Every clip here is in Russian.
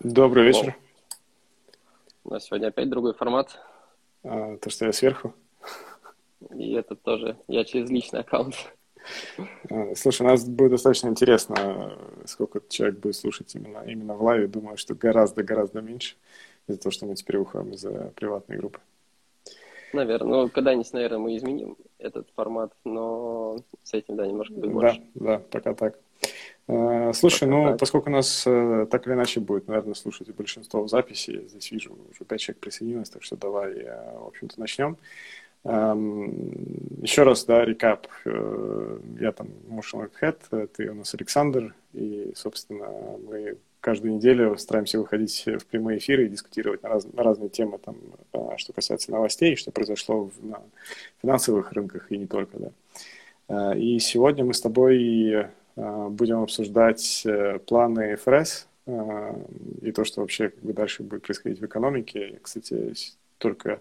Добрый вечер. У нас сегодня опять другой формат. А, то, что я сверху. И это тоже я через личный аккаунт. А, слушай, у нас будет достаточно интересно, сколько человек будет слушать именно, именно в лайве. Думаю, что гораздо-гораздо меньше из-за того, что мы теперь уходим из приватной группы. Наверное. Ну, когда-нибудь, наверное, мы изменим этот формат, но с этим, да, немножко будет больше. Да, да, пока так. Э, слушай, ну, поскольку нас э, так или иначе будет, наверное, слушать большинство в записи, здесь вижу, уже пять человек присоединилось, так что давай, э, в общем-то, начнем. Эм, еще раз, да, рекап. Я там Motion Head, ты у нас Александр, и, собственно, мы каждую неделю стараемся выходить в прямые эфиры и дискутировать на, раз, на разные темы, там, что касается новостей, что произошло на финансовых рынках и не только, да. И сегодня мы с тобой будем обсуждать э, планы ФРС э, и то, что вообще как бы дальше будет происходить в экономике. Кстати, только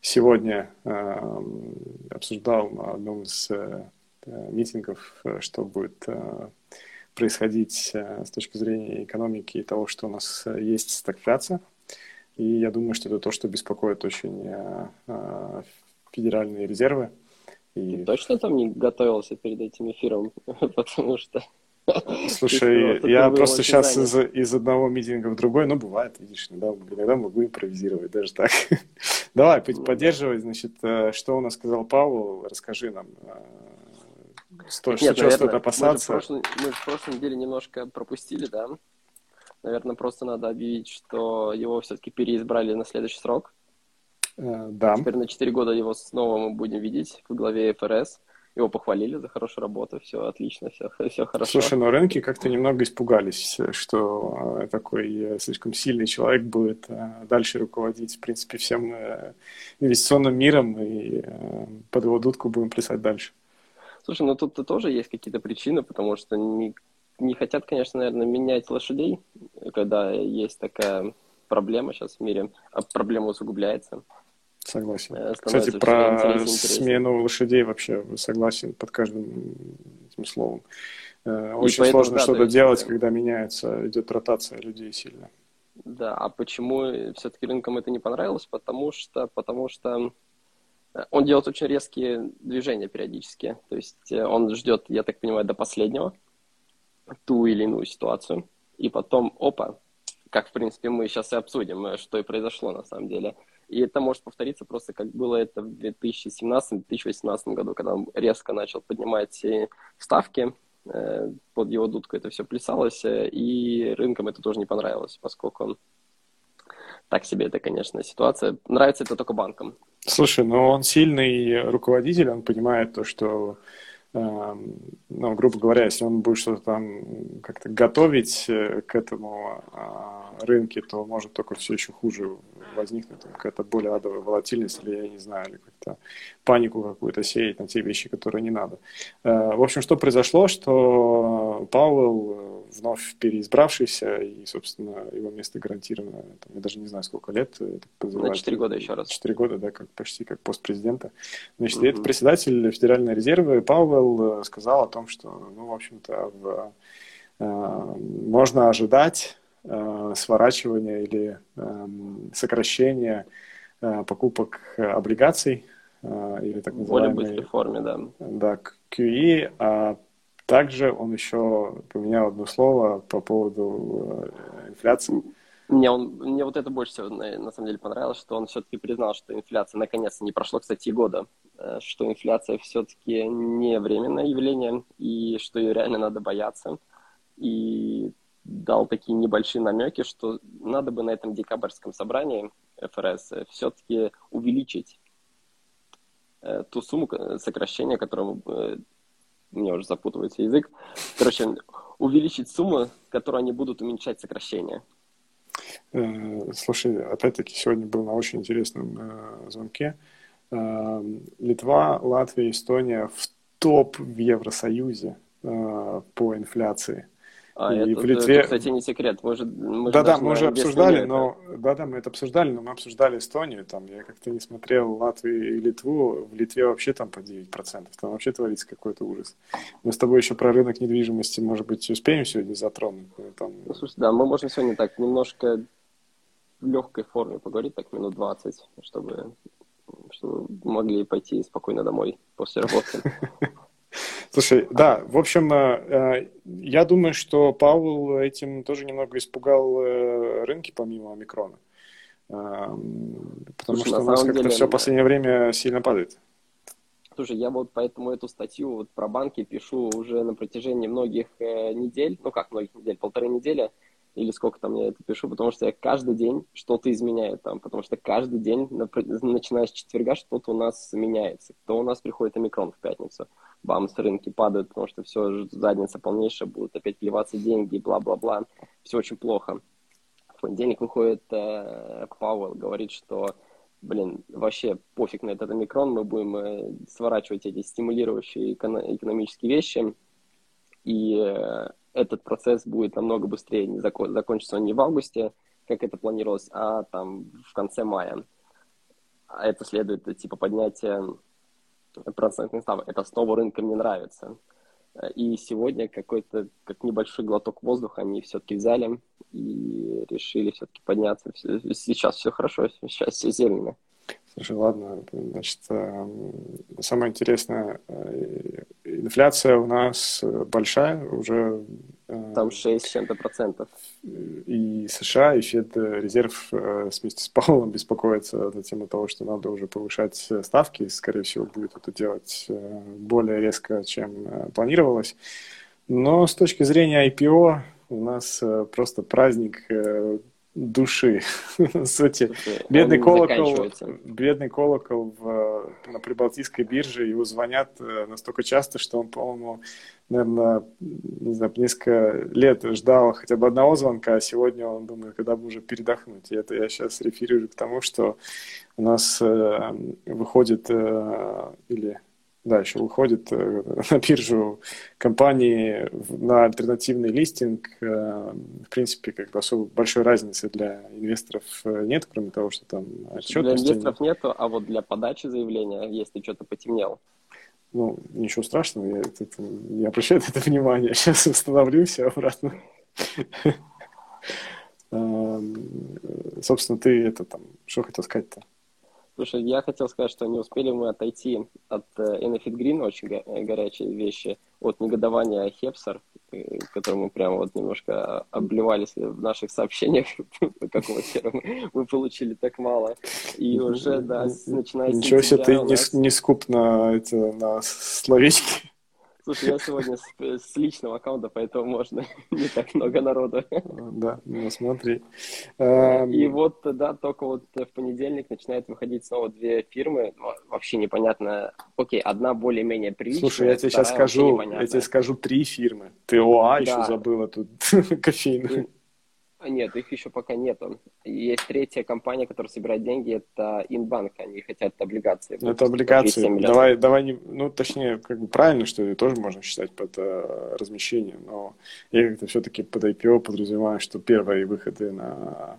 сегодня обсуждал на одном из митингов, что будет происходить с точки зрения экономики и того, что у нас есть стагфляция. И я думаю, что это то, что беспокоит очень федеральные резервы. И... Ты точно там не готовился перед этим эфиром? Потому что... Слушай, я просто сейчас из, из одного митинга в другой, ну, бывает, видишь, иногда, иногда могу импровизировать, даже так. Давай, ну поддерживай, значит, э, что у нас сказал Павел, расскажи нам, э, что, Нет, что стоит опасаться. Мы, прошлой, мы в прошлой неделе немножко пропустили, да? Наверное, просто надо объявить, что его все-таки переизбрали на следующий срок. Э, да. Теперь на 4 года его снова мы будем видеть в главе ФРС. Его похвалили за хорошую работу, все отлично, все, все хорошо. Слушай, но рынки как-то немного испугались, что э, такой э, слишком сильный человек будет дальше руководить, в принципе, всем инвестиционным миром, и под его дудку будем плясать дальше. Слушай, ну тут -то тоже есть какие-то причины, потому что не, не хотят, конечно, наверное, менять лошадей, когда есть такая проблема сейчас в мире, а проблема усугубляется. Согласен. Э, Кстати, про смену лошадей вообще согласен под каждым этим словом. Э, очень поэтому, сложно да, что-то есть, делать, когда меняется, идет ротация людей сильно. Да, а почему все-таки рынкам это не понравилось? Потому что, потому что э, он делает очень резкие движения периодически. То есть он ждет, я так понимаю, до последнего ту или иную ситуацию. И потом, опа, как, в принципе, мы сейчас и обсудим, что и произошло на самом деле – и это может повториться просто, как было это в 2017-2018 году, когда он резко начал поднимать ставки, э, под его дудку это все плясалось, э, и рынкам это тоже не понравилось, поскольку так себе это, конечно, ситуация. Нравится это только банкам. Слушай, но он сильный руководитель, он понимает то, что ну, грубо говоря, если он будет что-то там как-то готовить э, к этому а, рынке, то может только все еще хуже возникнуть, какая-то более адовая волатильность, или, я не знаю, или как-то панику какую-то сеять на те вещи, которые не надо. Э, в общем, что произошло, что Пауэлл вновь переизбравшийся, и, собственно, его место гарантировано, там, я даже не знаю, сколько лет. Это На 4 года еще раз. 4 года, да, как, почти как постпрезидента. Значит, mm-hmm. этот председатель Федеральной резервы Пауэлл э, сказал о том, что, ну, в общем-то, в, э, можно ожидать э, сворачивания или э, сокращения э, покупок облигаций, э, или так называемой... Более быстрой форме, да. Да, QE, а также он еще поменял одно слово по поводу э, инфляции. Мне, он, мне вот это больше всего на, на самом деле понравилось, что он все-таки признал, что инфляция наконец-то не прошло, кстати, года, э, что инфляция все-таки не временное явление, и что ее реально надо бояться. И дал такие небольшие намеки, что надо бы на этом декабрьском собрании ФРС все-таки увеличить э, ту сумму сокращения, которую мне уже запутывается язык. Короче, увеличить сумму, которую они будут уменьшать сокращение. Э, слушай, опять-таки сегодня был на очень интересном э, звонке. Э, Литва, Латвия, Эстония в топ в Евросоюзе по инфляции. А, и это, в Литве... это, кстати, не секрет. Мы же, мы да, да, мы уже обсуждали, но да, да, мы это обсуждали, но мы обсуждали Эстонию. Там я как-то не смотрел Латвию и Литву. В Литве вообще там по 9%. Там вообще творится какой-то ужас. Мы с тобой еще про рынок недвижимости, может быть, успеем сегодня затронуть. Там... Ну, слушай, да, мы можем сегодня так немножко в легкой форме поговорить, так минут 20, чтобы, чтобы могли пойти спокойно домой после работы. Слушай, да, в общем, э, э, я думаю, что Паул этим тоже немного испугал э, рынки помимо омикрона. Потому Слушай, что у нас как-то деле... все в последнее время сильно падает. Слушай, я вот поэтому эту статью вот про банки пишу уже на протяжении многих недель, ну как многих недель, полторы недели, или сколько там я это пишу, потому что я каждый день что-то изменяю там, потому что каждый день, начиная с четверга, что-то у нас меняется. То у нас приходит омикрон в пятницу, бамс, рынки падают, потому что все, задница полнейшая, будут опять плеваться деньги, бла-бла-бла. Все очень плохо. В понедельник выходит э, Пауэлл, говорит, что блин, вообще пофиг на этот омикрон, мы будем э, сворачивать эти стимулирующие эко- экономические вещи, и э, этот процесс будет намного быстрее, не закон, закончится он не в августе, как это планировалось, а там в конце мая. А это следует типа поднятия процентных ставок. Это снова рынкам не нравится. И сегодня какой-то, как небольшой глоток воздуха они все-таки взяли и решили все-таки подняться. Сейчас все хорошо, сейчас все зелено. Слушай, ладно, значит, э, самое интересное, э, инфляция у нас большая, уже... Э, Там 6 с чем-то процентов. И США, и Федрезерв вместе с Павлом беспокоятся на тему того, что надо уже повышать ставки, скорее всего, будет это делать более резко, чем планировалось. Но с точки зрения IPO у нас просто праздник души. Сути. Бедный колокол, бедный колокол в, на Прибалтийской бирже, его звонят э, настолько часто, что он, по-моему, наверное, не знаю, несколько лет ждал хотя бы одного звонка, а сегодня он думает, когда бы уже передохнуть. И это я сейчас реферирую к тому, что у нас э, выходит э, или да, еще выходит э, на биржу компании на альтернативный листинг. Э, в принципе, как бы особо большой разницы для инвесторов э, нет, кроме того, что там отчетности. Для инвесторов нету, а вот для подачи заявления, если что-то потемнел. Ну, ничего страшного, я это, не обращаю на это внимания. Сейчас восстановлюсь обратно. Эм, собственно, ты это там, что хотел сказать-то? Слушай, я хотел сказать, что не успели мы отойти от Enefit Green, очень го- горячие вещи, от негодования Хепсер, э, которым мы прямо вот немножко обливались в наших сообщениях, какого хера мы, мы получили так мало. И уже, да, начиная с Ничего себе, ты не, не скуп на, это, на словечки. Слушай, я сегодня с, с личного аккаунта, поэтому можно не так много народу. Да, ну смотри. И эм, вот, да, только вот в понедельник начинает выходить снова две фирмы. Вообще непонятно. Окей, одна более-менее приличная. Слушай, я тебе сейчас скажу, я тебе скажу три фирмы. Ты ОА еще забыла тут кофейную. А, нет, их еще пока нету. Есть третья компания, которая собирает деньги, это Инбанк, они хотят облигации. Это облигации. Давай, давай не, ну точнее, как бы правильно, что это тоже можно считать под uh, размещение, но я как-то все-таки под IPO подразумеваю, что первые выходы на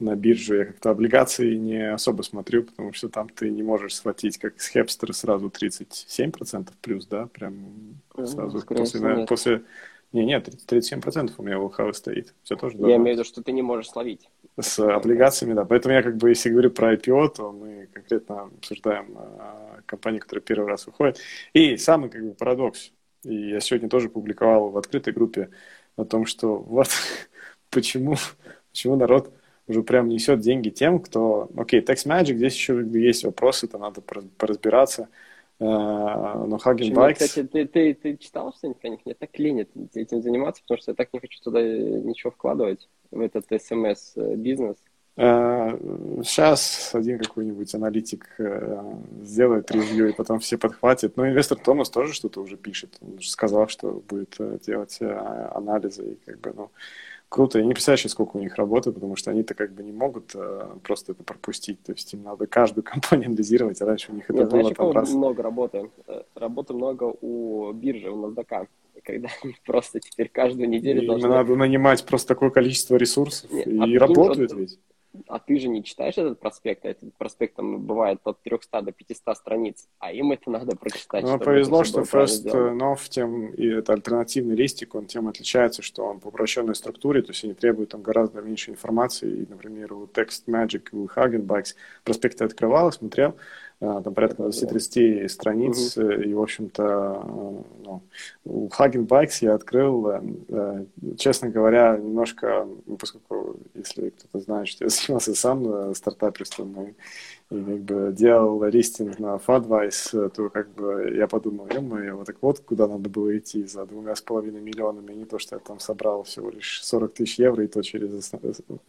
на биржу я как-то облигации не особо смотрю, потому что там ты не можешь схватить, как с Хепстера, сразу 37% плюс, да, прям сразу ну, после, после не, нет, 37% у меня в ЛХВ стоит. Все тоже Я имею в виду, что ты не можешь словить. С облигациями, да. Поэтому я как бы, если говорю про IPO, то мы конкретно обсуждаем а, компании, которые первый раз выходят. И самый как бы парадокс. И я сегодня тоже публиковал в открытой группе о том, что вот почему, почему народ уже прям несет деньги тем, кто... Окей, Text Magic, здесь еще есть вопросы, это надо поразбираться. Э, но Hagen Bikes... Кстати, ты, ты, ты читал что-нибудь про них? Мне так ленит этим заниматься, потому что я так не хочу туда ничего вкладывать, в этот SMS-бизнес. Э, сейчас один какой-нибудь аналитик э, сделает ревью, и потом все подхватят. Но инвестор Томас тоже что-то уже пишет. Он же сказал, что будет делать анализы. И как бы, ну, круто. Я не представляю, сколько у них работы, потому что они-то как бы не могут э, просто это пропустить. То есть им надо каждую компанию анализировать, а раньше у них это Нет, было знаешь, там раз... много работы. Э, работы много у биржи, у NASDAQ. когда просто теперь каждую неделю и должны... надо нанимать просто такое количество ресурсов, Нет, и а работают ведь а ты же не читаешь этот проспект, а этот проспект там бывает от 300 до 500 страниц, а им это надо прочитать. Ну, повезло, что First Nov, тем, и это альтернативный листик, он тем отличается, что он по упрощенной структуре, то есть они требуют там гораздо меньше информации, и, например, у Text Magic, у Hagenbikes проспекты открывал, смотрел, там порядка 20-30 страниц, угу. и, в общем-то, э, ну, Hagen Bikes я открыл, э, честно говоря, немножко, поскольку, если кто-то знает, что я занимался сам стартаперством, и как бы делал листинг на Fadvice, то как бы я подумал, ё вот так вот куда надо было идти за двумя с половиной миллионами, не то, что я там собрал всего лишь 40 тысяч евро, и то через...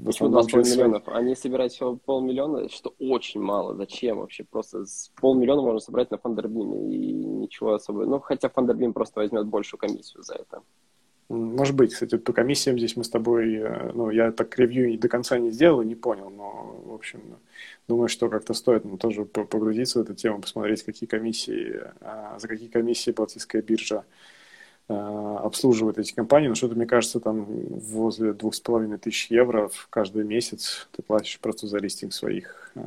Почему два с половиной миллионов? Они собирают всего полмиллиона, что очень мало. Зачем вообще? Просто с полмиллиона можно собрать на Фандербиме, и ничего особого. Ну, хотя Фандербим просто возьмет большую комиссию за это. Может быть, кстати, по комиссиям здесь мы с тобой, э, ну, я так ревью до конца не сделал и не понял, но, в общем, думаю, что как-то стоит ну, тоже погрузиться в эту тему, посмотреть, какие комиссии, а, за какие комиссии Балтийская биржа обслуживает эти компании, но что-то, мне кажется, там возле двух с половиной тысяч евро в каждый месяц ты платишь просто за листинг своих э,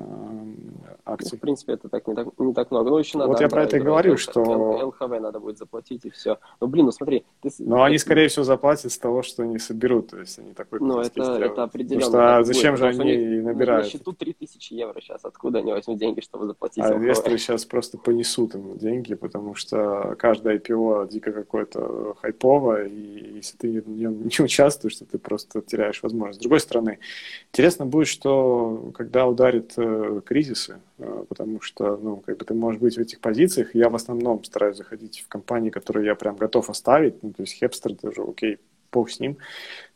акций. Ну, в принципе, это так не так, не так много. Ну, еще надо... Вот я про это и говорю, что... ЛХВ надо будет заплатить, и все. Ну, блин, ну смотри... Ты... Но они, скорее всего, заплатят с того, что они соберут, то есть они такой... Ну, это, это определенно. Потому что а зачем же они набирают? На счету 3000 евро сейчас, откуда они возьмут деньги, чтобы заплатить А инвесторы сейчас просто понесут им деньги, потому что каждое IPO дико какое-то хайпово, и если ты в нем не участвуешь, то ты просто теряешь возможность. С другой стороны, интересно будет, что когда ударит э, кризисы, э, потому что, ну, как бы ты можешь быть в этих позициях, я в основном стараюсь заходить в компании, которые я прям готов оставить, ну, то есть Хепстер тоже, окей, бог с ним,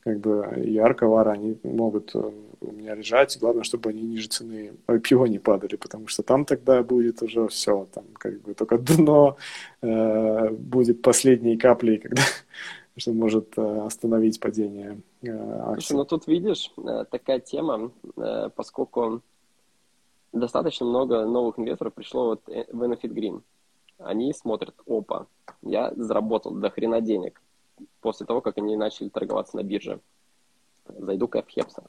как бы и Арковара, они могут э, у меня лежать, главное, чтобы они ниже цены IPO не падали, потому что там тогда будет уже все, там как бы только дно э, будет последней каплей, когда что может э, остановить падение э, акций. Слушай, ну тут видишь, э, такая тема, э, поскольку достаточно много новых инвесторов пришло вот в Benefit Green. Они смотрят, опа, я заработал до хрена денег после того, как они начали торговаться на бирже. Зайду-ка в Хепсер.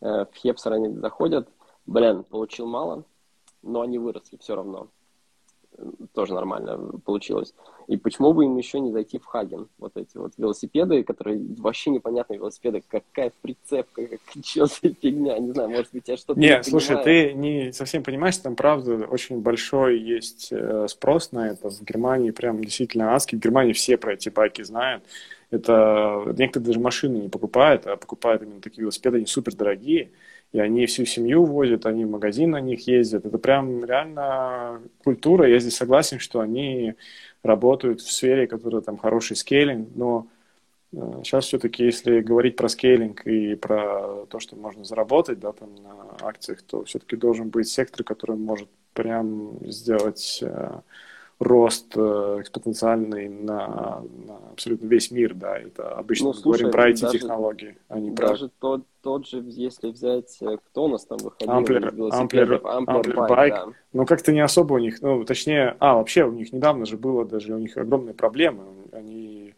Э, в Хепсер они заходят, блин, получил мало, но они выросли все равно. Тоже нормально получилось. И почему бы им еще не зайти в Хаген? Вот эти вот велосипеды, которые вообще непонятные велосипеды. Какая прицепка, как, что за фигня, не знаю, может быть, я что-то не Нет, слушай, понимаю. ты не совсем понимаешь, там, правда, очень большой есть э, спрос на это. В Германии прям действительно адский. В Германии все про эти байки знают. Это некоторые даже машины не покупают, а покупают именно такие велосипеды, они супер дорогие, и они всю семью возят, они в магазин на них ездят. Это прям реально культура. Я здесь согласен, что они работают в сфере, которая там хороший скейлинг, но сейчас э, все-таки, если говорить про скейлинг и про то, что можно заработать да, там, на акциях, то все-таки должен быть сектор, который может прям сделать э, рост э, экспоненциальный на, на абсолютно весь мир, да, это обычно ну, слушай, говорим про IT-технологии, а не про... Даже тот, тот же, если взять, э, кто у нас там выходил Амплер, Амплер, Амплер Байк, да. ну как-то не особо у них, ну точнее, а, вообще у них недавно же было даже, у них огромные проблемы, они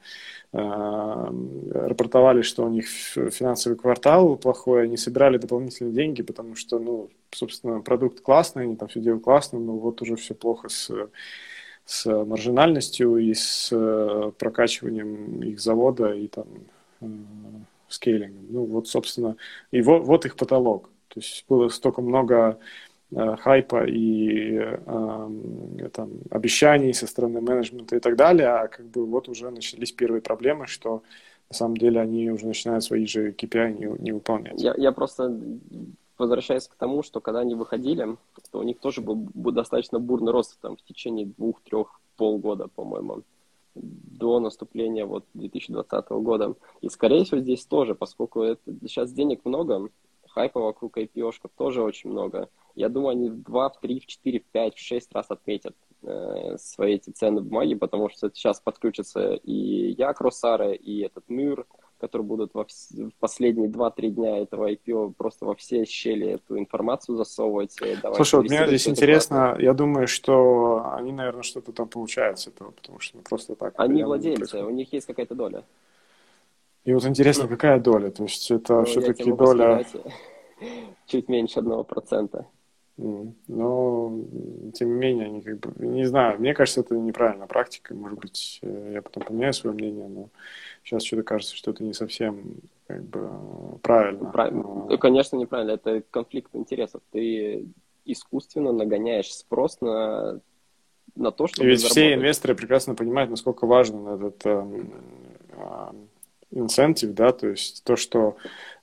э, рапортовали, что у них финансовый квартал плохой, они собирали дополнительные деньги, потому что, ну, собственно, продукт классный, они там все делают классно, но вот уже все плохо с с маржинальностью и с э, прокачиванием их завода и там э, скейлингом. Ну вот, собственно, и вот, вот их потолок. То есть было столько много э, хайпа и э, там, обещаний со стороны менеджмента и так далее, а как бы вот уже начались первые проблемы, что на самом деле они уже начинают свои же KPI не, не выполнять. Я, я просто возвращаясь к тому, что когда они выходили, то у них тоже был достаточно бурный рост там, в течение двух-трех полгода, по-моему, до наступления вот 2020 года. И, скорее всего, здесь тоже, поскольку это, сейчас денег много, хайпа вокруг ipo тоже очень много. Я думаю, они в 2, в 3, в 4, в 5, в 6 раз отметят э, свои эти цены бумаги, потому что сейчас подключатся и я, Росара, и этот Мюр, которые будут во вс- в последние 2-3 дня этого IPO просто во все щели эту информацию засовывать. Слушай, вот мне здесь интересно, плату. я думаю, что они, наверное, что-то там получают с этого, потому что ну, просто так... Они владельцы, у них есть какая-то доля. И вот интересно, ну, какая доля? То есть это ну, все-таки доля... Сказать, чуть меньше одного процента. Но, тем не менее, они как бы, не знаю, мне кажется, это неправильная практика. Может быть, э, я потом поменяю свое мнение, но сейчас что-то кажется, что это не совсем как бы правильно. правильно. Но... Конечно, неправильно. Это конфликт интересов. Ты искусственно нагоняешь спрос на, на то, чтобы И ведь все инвесторы прекрасно понимают, насколько важен этот э, инцентив, да, то есть то, что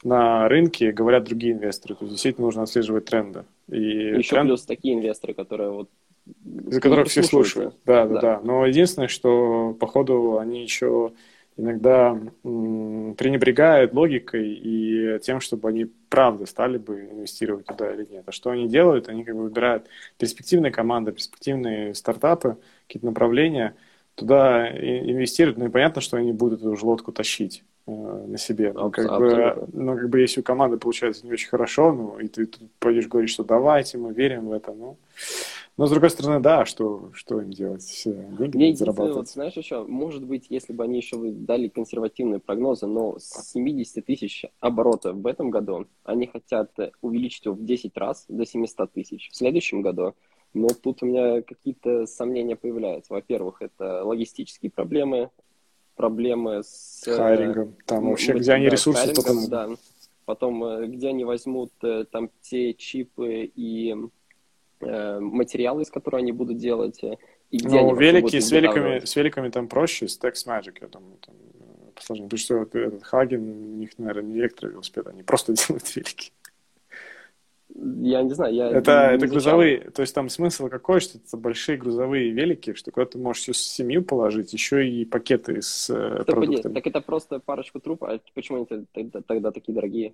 на рынке говорят другие инвесторы. То есть действительно нужно отслеживать тренды. И Еще тренд... плюс такие инвесторы, которые вот за которых все слушают. Да, да, да, да. Но единственное, что походу они еще иногда м, пренебрегают логикой и тем, чтобы они правда стали бы инвестировать туда или нет. А что они делают? Они как бы выбирают перспективные команды, перспективные стартапы, какие-то направления, туда инвестируют, ну и понятно, что они будут эту же лодку тащить. Э, на себе. Ну, как бы, ну, как бы, если у команды получается не очень хорошо, ну, и ты тут пойдешь говорить, что давайте, мы верим в это, ну. Но, с другой стороны, да, что, что им делать? Деньги Мне зарабатывать. Вот, знаешь, еще, может быть, если бы они еще дали консервативные прогнозы, но с 70 тысяч оборотов в этом году они хотят увеличить его в 10 раз до 700 тысяч в следующем году. Но тут у меня какие-то сомнения появляются. Во-первых, это логистические проблемы, проблемы с... Э, хайрингом. Там вообще, где они ресурсы только Да. Потом, э, где они возьмут э, там те чипы и э, материалы, из которых они будут делать, и где ну, они велики, с великами, с великами там проще, с Tex Magic, я думаю, там посложнее. Потому что этот Хаген, у них, наверное, не электровелосипед, они просто делают велики. Я не знаю, я Это, это грузовые, то есть там смысл какой, что это большие грузовые велики, что куда ты можешь всю семью положить, еще и пакеты с э, так, продуктами. Так это просто парочку труб, а почему они тогда, тогда такие дорогие?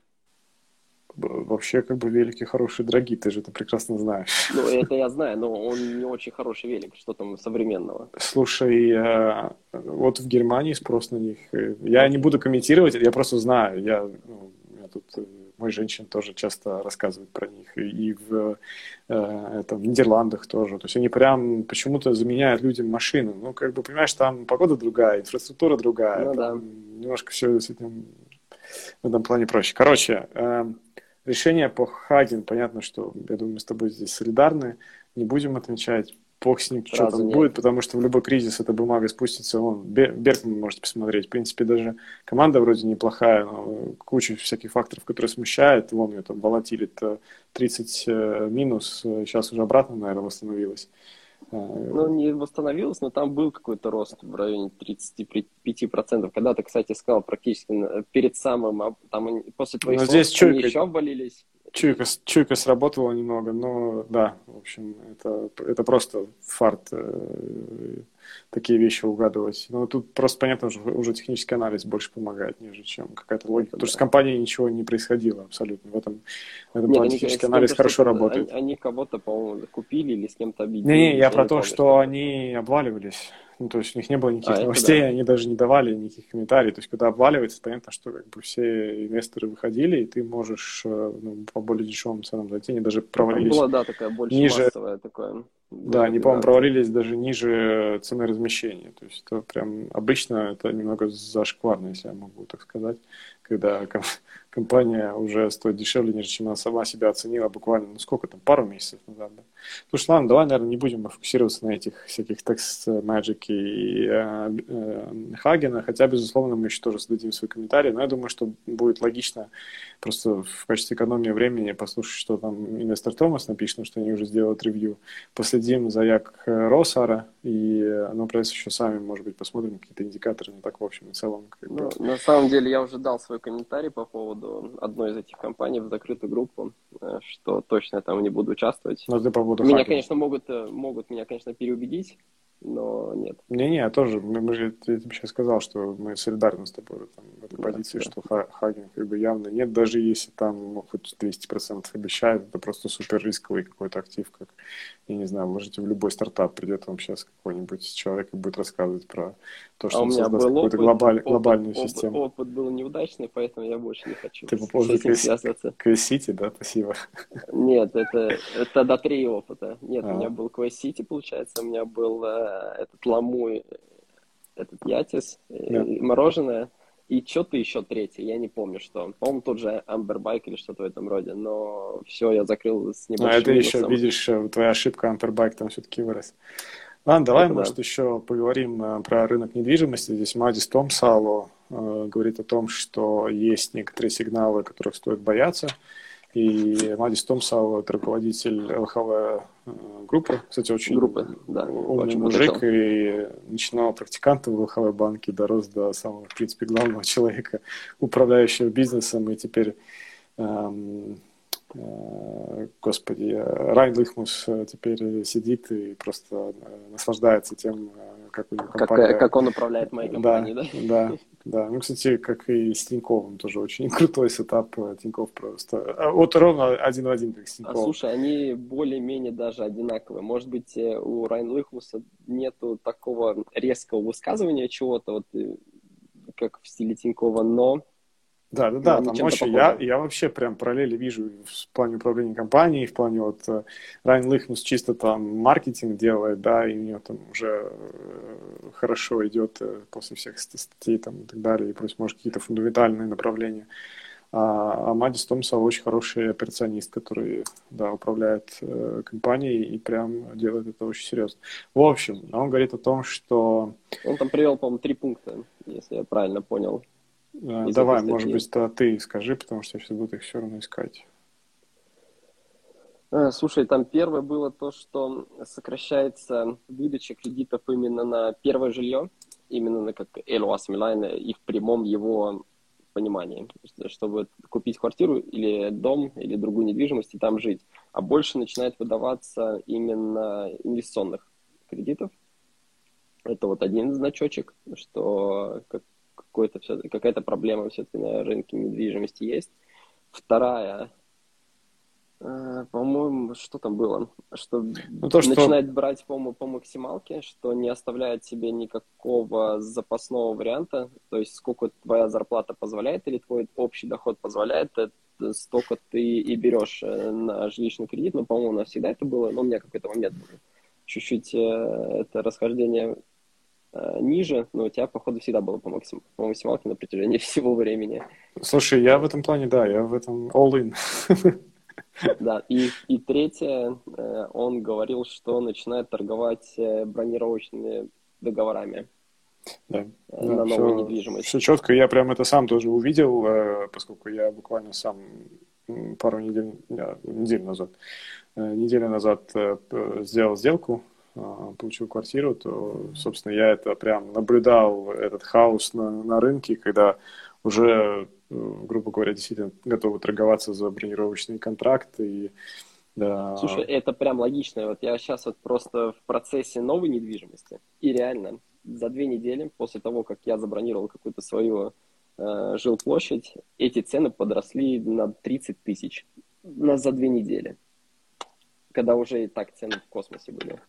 Вообще, как бы велики хорошие, дорогие, ты же это прекрасно знаешь. Ну, это я знаю, но он не очень хороший велик, что там современного. Слушай, э, вот в Германии спрос на них, э, я не буду комментировать, я просто знаю, я, ну, я тут мой женщин тоже часто рассказывают про них, и в, э, это, в Нидерландах тоже. То есть они прям почему-то заменяют людям машины. Ну, как бы, понимаешь, там погода другая, инфраструктура другая. Ну, да. Немножко все с этим в этом плане проще. Короче, э, решение по Хаген, понятно, что, я думаю, мы с тобой здесь солидарны, не будем отвечать бог с ним, что там нет. будет, потому что в любой кризис эта бумага спустится. Вон, Бергман можете посмотреть. В принципе, даже команда вроде неплохая, но куча всяких факторов, которые смущают. Вон ее там волатилит 30 э, минус, сейчас уже обратно, наверное, восстановилась. Э, ну, не восстановилась, но там был какой-то рост в районе 35%. Когда ты, кстати, сказал практически перед самым, там после твоих но слов, здесь они еще обвалились. Чуйка, чуйка сработала немного, но да, в общем, это, это просто фарт э, такие вещи угадывать. Но тут просто понятно, что уже технический анализ больше помогает, нежели чем какая-то логика. Потому что с компанией ничего не происходило абсолютно. В этом, в этом Нет, плане технический анализ хорошо работает. Они, они кого-то, по-моему, купили или с кем-то объединили. Не, я про то, что они обваливались. Ну, то есть у них не было никаких а, новостей, да. они даже не давали никаких комментариев. То есть, когда обваливается, понятно, что как бы все инвесторы выходили, и ты можешь э, ну, по более дешевым ценам зайти, они даже провалились. Там была, да, такая больше ниже... массовая такая. Да, они, по-моему, провалились даже ниже цены размещения. То есть это прям обычно это немного зашкварно, если я могу так сказать, когда компания уже стоит дешевле, нежели чем она сама себя оценила буквально, ну сколько там, пару месяцев назад. Да? Слушай, ладно, давай, наверное, не будем фокусироваться на этих всяких текст Magic и э, э, Хагена, хотя, безусловно, мы еще тоже зададим свой комментарий, но я думаю, что будет логично просто в качестве экономии времени послушать, что там инвестор Томас напишет, ну, что они уже сделают ревью. Последим за Як Росара, и ну, пресс еще сами, может быть, посмотрим какие-то индикаторы, но так, в общем и целом. Как бы... ну, на самом деле, я уже дал свой комментарий по поводу одной из этих компаний в закрытую группу, э, что точно там не буду участвовать. Но ты по поводу Меня, Хагена. конечно, могут, э, могут меня, конечно, переубедить, но нет. Не-не, я тоже, мы, мы же, я тебе сейчас сказал, что мы солидарны с тобой там, в этой да, позиции, да. что Хаген как бы явно нет, даже если там ну, хоть 200% обещают, это просто супер рисковый какой-то актив, как, я не знаю, можете в любой стартап придет вам сейчас какой-нибудь человек и будет рассказывать про то, что а он создаст какую-то глобаль, опыт, глобальную опыт, систему. Опыт был неудачный, поэтому я больше не хочу Ты по поводу Квест-Сити, да, спасибо. Нет, это, это до три опыта. Нет, а. у меня был Квест-Сити, получается, у меня был э, этот Ламуй, этот Ятис, да. мороженое, и что-то еще третье, я не помню, что. По-моему, тот же Амбербайк или что-то в этом роде, но все, я закрыл с небольшим А это минусом. еще, видишь, э, твоя ошибка Амбербайк там все-таки вырос. Ладно, давай, это может, да. еще поговорим э, про рынок недвижимости. Здесь Мадис Томсало э, говорит о том, что есть некоторые сигналы, которых стоит бояться. И Мадис Томсал, это руководитель ЛХВ э, группы, кстати, очень группы, да, умный очень мужик, и начинал практикантом в LHV банке, дорос до самого, в принципе, главного человека, управляющего бизнесом, и теперь эм, господи, Райн Лыхмус теперь сидит и просто наслаждается тем, как у него компания... Как, как он управляет моей компанией, да? Да, да. Да, ну, кстати, как и с Тиньковым, тоже очень крутой setup э, Тиньков просто. А, вот ровно один в один, как с а, Тиньковым. А, слушай, они более-менее даже одинаковые. Может быть, э, у Райан Лихмуса нету такого резкого высказывания чего-то, вот, э, как в стиле Тинькова, но да, да, да, там очень, я, я вообще прям параллели вижу в плане управления компанией, в плане вот э, Райан Лихмус чисто там маркетинг делает, да, и у него там уже э, хорошо идет э, после всех статей там и так далее, и просто, может, какие-то фундаментальные направления. А, а Мадис Томса очень хороший операционист, который, да, управляет э, компанией и прям делает это очень серьезно. В общем, он говорит о том, что... Он там привел, по-моему, три пункта, если я правильно понял. Давай, может быть, то ты скажи, потому что я сейчас буду их все равно искать. Э, слушай, там первое было то, что сокращается выдача кредитов именно на первое жилье, именно на как Элуас Милайна и в прямом его понимании, чтобы купить квартиру или дом, или другую недвижимость и там жить. А больше начинает выдаваться именно инвестиционных кредитов. Это вот один значочек, что как какой-то все, какая-то проблема все-таки на рынке недвижимости есть. Вторая, э, по-моему, что там было? Что ну, то, начинает что... брать по, по максималке, что не оставляет себе никакого запасного варианта, то есть сколько твоя зарплата позволяет или твой общий доход позволяет, это столько ты и берешь э, на жилищный кредит, но, по-моему, у нас всегда это было, но у меня какой-то момент был чуть-чуть э, это расхождение ниже, но у тебя, походу, всегда было по, максим... по максималке на протяжении всего времени. Слушай, я в этом плане, да, я в этом all-in. Да, и, и третье, э, он говорил, что начинает торговать э, бронировочными договорами да. на да, новую все, недвижимость. Все четко, я прям это сам тоже увидел, поскольку я буквально сам пару недель, недель назад, неделю назад сделал сделку получил квартиру, то, собственно, я это прям наблюдал, этот хаос на, на рынке, когда уже, э, грубо говоря, действительно готовы торговаться за бронировочные контракты. И, да. Слушай, это прям логично. Вот я сейчас вот просто в процессе новой недвижимости, и реально за две недели после того, как я забронировал какую-то свою э, жилплощадь, эти цены подросли на 30 тысяч на, за две недели, когда уже и так цены в космосе были.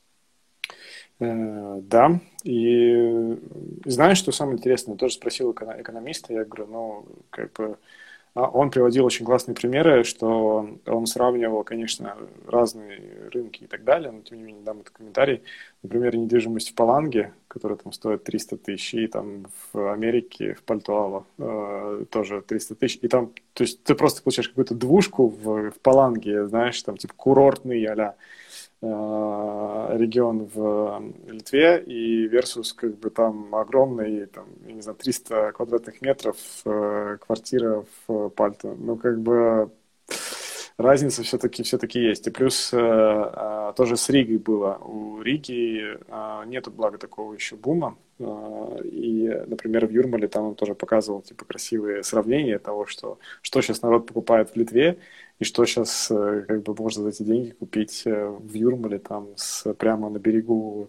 Э, да, и знаешь, что самое интересное? Я тоже спросил экономиста, я говорю, ну, как бы, а он приводил очень классные примеры, что он сравнивал, конечно, разные рынки и так далее, но тем не менее дам это комментарий. Например, недвижимость в Паланге, которая там стоит 300 тысяч, и там в Америке, в Пальтуало э, тоже 300 тысяч. И там, то есть ты просто получаешь какую-то двушку в, в Паланге, знаешь, там типа курортный а Э, регион в Литве и versus как бы там огромный, там, я не знаю, 300 квадратных метров э, квартира в Пальто. Ну, как бы разница все-таки все-таки есть. И плюс э, э, тоже с Ригой было. У Риги э, нету, благо, такого еще бума. Э, и, например, в Юрмале там он тоже показывал типа красивые сравнения того, что, что сейчас народ покупает в Литве, и что сейчас э, как бы можно за эти деньги купить э, в Юрмале там с, прямо на берегу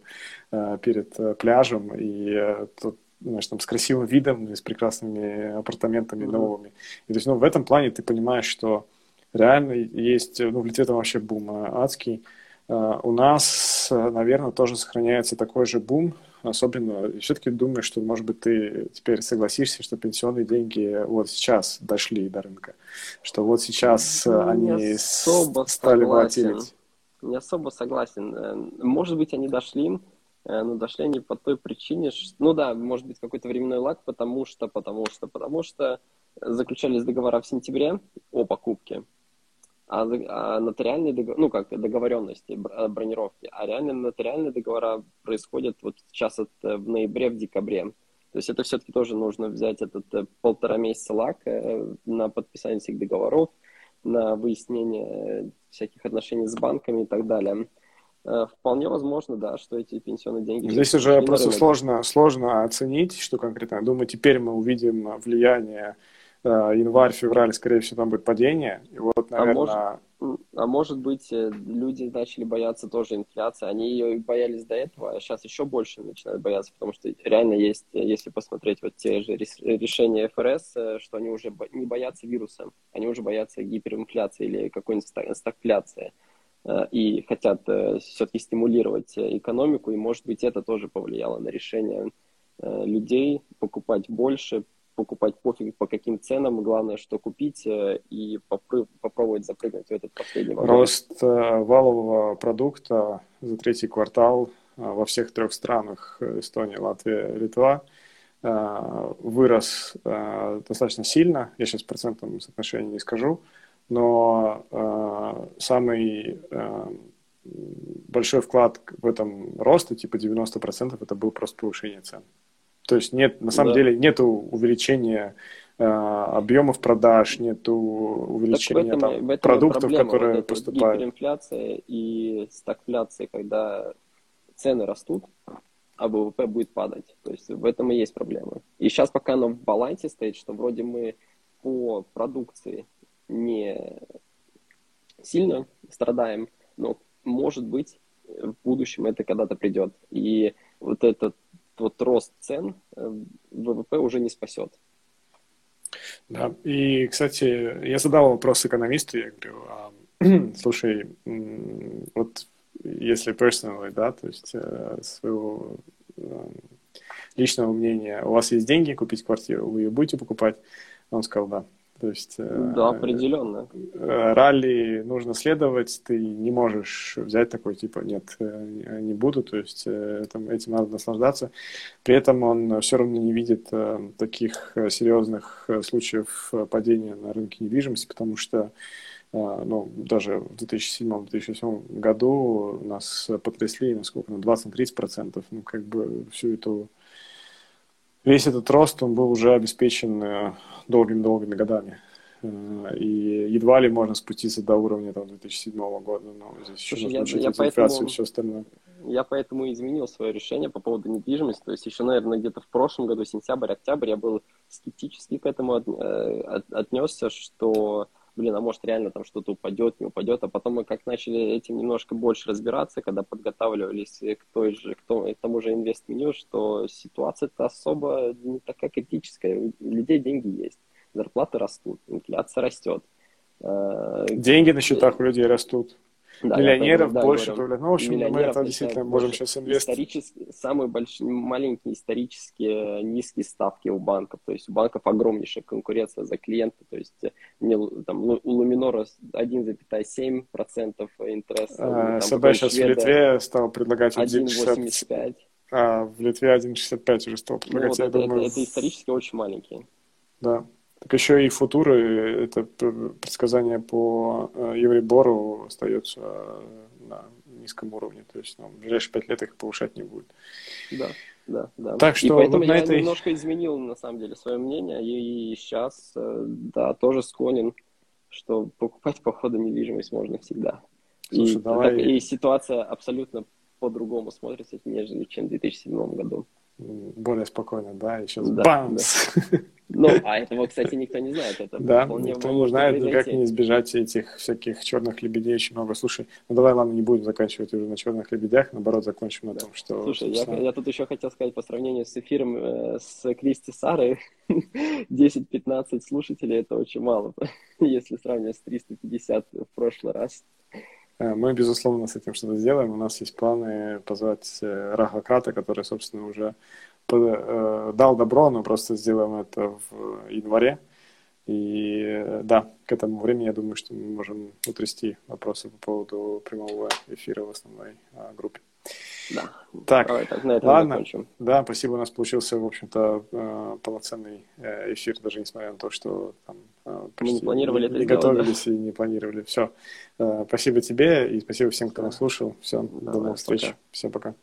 э, перед пляжем. И тут знаешь, там, с красивым видом, с прекрасными апартаментами mm-hmm. новыми. И, то есть, ну, в этом плане ты понимаешь, что реально есть, ну, в Литве там вообще бум адский. У нас, наверное, тоже сохраняется такой же бум, особенно, все-таки думаю, что, может быть, ты теперь согласишься, что пенсионные деньги вот сейчас дошли до рынка, что вот сейчас ну, они особо стали ватилить. Не особо согласен. Э, может быть, они дошли, Э, но дошли они по той причине, что, ну да, может быть какой-то временной лаг, потому что, потому что, потому что заключались договора в сентябре о покупке, а, а нотариальные договоры, ну как договоренности, бронировки, а реально нотариальные договора происходят вот сейчас от, э, в ноябре, в декабре. То есть это все-таки тоже нужно взять этот э, полтора месяца лак на подписание всех договоров, на выяснение всяких отношений с банками и так далее. Э, вполне возможно, да, что эти пенсионные деньги... Здесь уже просто сложно, сложно оценить, что конкретно. Думаю, теперь мы увидим влияние э, январь-февраль, скорее всего, там будет падение. И вот, наверное... А может, а может быть, э, люди начали бояться тоже инфляции. Они ее боялись до этого, а сейчас еще больше начинают бояться, потому что реально есть, если посмотреть вот те же решения ФРС, что они уже не боятся вируса, они уже боятся гиперинфляции или какой-нибудь стагфляции. Э, и хотят э, все-таки стимулировать э, экономику, и, может быть, это тоже повлияло на решение людей покупать больше, покупать пофиг по каким ценам, главное, что купить и попробовать запрыгнуть в этот последний вагон. Рост валового продукта за третий квартал во всех трех странах Эстония, Латвия, Литва вырос достаточно сильно. Я сейчас в процентном не скажу, но э, самый э, большой вклад в этом росте, типа 90%, это был просто повышение цен. То есть нет, на самом да. деле нету увеличения э, объемов продаж, нету увеличения этом, там, этом продуктов, проблема, которые вот поступают. Гиперинфляция и стагфляция, когда цены растут, а ВВП будет падать. То есть в этом и есть проблема. И сейчас пока оно в балансе стоит, что вроде мы по продукции не сильно страдаем, но, может быть, в будущем это когда-то придет. И вот этот вот рост цен э, ВВП уже не спасет. Да, и, кстати, я задал вопрос экономисту, я говорю, а, слушай, вот если personally, да, то есть э, своего э, личного мнения, у вас есть деньги купить квартиру, вы ее будете покупать? Он сказал, да. То есть, э, да, определенно. Э, ралли нужно следовать, ты не можешь взять такой, типа, нет, э, не буду, то есть этим, этим надо наслаждаться. При этом он все равно не видит таких серьезных случаев падения на рынке недвижимости, потому что ну, даже в 2007-2008 году нас потрясли, насколько, на 20-30%. Ну, как бы всю эту весь этот рост, он был уже обеспечен э, долгими-долгими годами. Э, и едва ли можно спуститься до уровня там, 2007 года. Но здесь Слушай, еще нужно я, я поэтому, и все остальное. Я поэтому изменил свое решение по поводу недвижимости. То есть еще, наверное, где-то в прошлом году, сентябрь, октябрь, я был скептически к этому от, э, отнесся, что блин, а может реально там что-то упадет, не упадет, а потом мы как начали этим немножко больше разбираться, когда подготавливались к той же, к тому, к тому же инвест-меню, что ситуация-то особо не такая критическая, у людей деньги есть, зарплаты растут, инфляция растет. Э, деньги на счетах у людей растут. Да, миллионеров да, больше говорю, Ну, в общем, мы это действительно можем сейчас инвестировать. Самые большие, маленькие исторические низкие ставки у банков. То есть у банков огромнейшая конкуренция за клиента. То есть мне, там, у Луминора 1,7% интереса. А, СБ сейчас в Литве стал предлагать 1,85%. А в Литве 1,65 уже стал предлагать. Ну, вот это, думаю... это, это исторически очень маленькие. Да. Так еще и футуры, это предсказание по э, Евробору остается на низком уровне. То есть ну, в ближайшие пять лет их повышать не будет. Да, да, да. Так что и поэтому вот я этой... немножко изменил, на самом деле, свое мнение. И сейчас, э, да, тоже склонен что покупать по ходу недвижимость можно всегда. Слушай, и, давай... так, и ситуация абсолютно по-другому смотрится, нежели чем в 2007 году. Более спокойно, да, и сейчас да, бамс! Да. Ну, а этого, кстати, никто не знает. Это да, никто не знает, произойти. как не избежать этих всяких черных лебедей очень много. Слушай, ну давай, ладно, не будем заканчивать уже на черных лебедях, наоборот, закончим на том, что... Слушай, я, я тут еще хотел сказать по сравнению с эфиром э, с Кристи Сарой, 10-15 слушателей это очень мало, если сравнивать с 350 в прошлый раз. Э, мы, безусловно, с этим что-то сделаем. У нас есть планы позвать э, Рахакрата, который, собственно, уже э, дал добро, но просто сделаем это в январе. И да, к этому времени я думаю, что мы можем утрясти вопросы по поводу прямого эфира в основной группе. Да. Так, Давай, так на этом ладно. Закончим. Да, спасибо. У нас получился, в общем-то, э, полноценный э, эфир, даже несмотря на то, что там э, Мы не планировали не, это не сделать, готовились да. и не планировали. Все. Спасибо тебе и спасибо всем, кто нас слушал. Все, Давай, до новых встреч. Пока. Всем пока.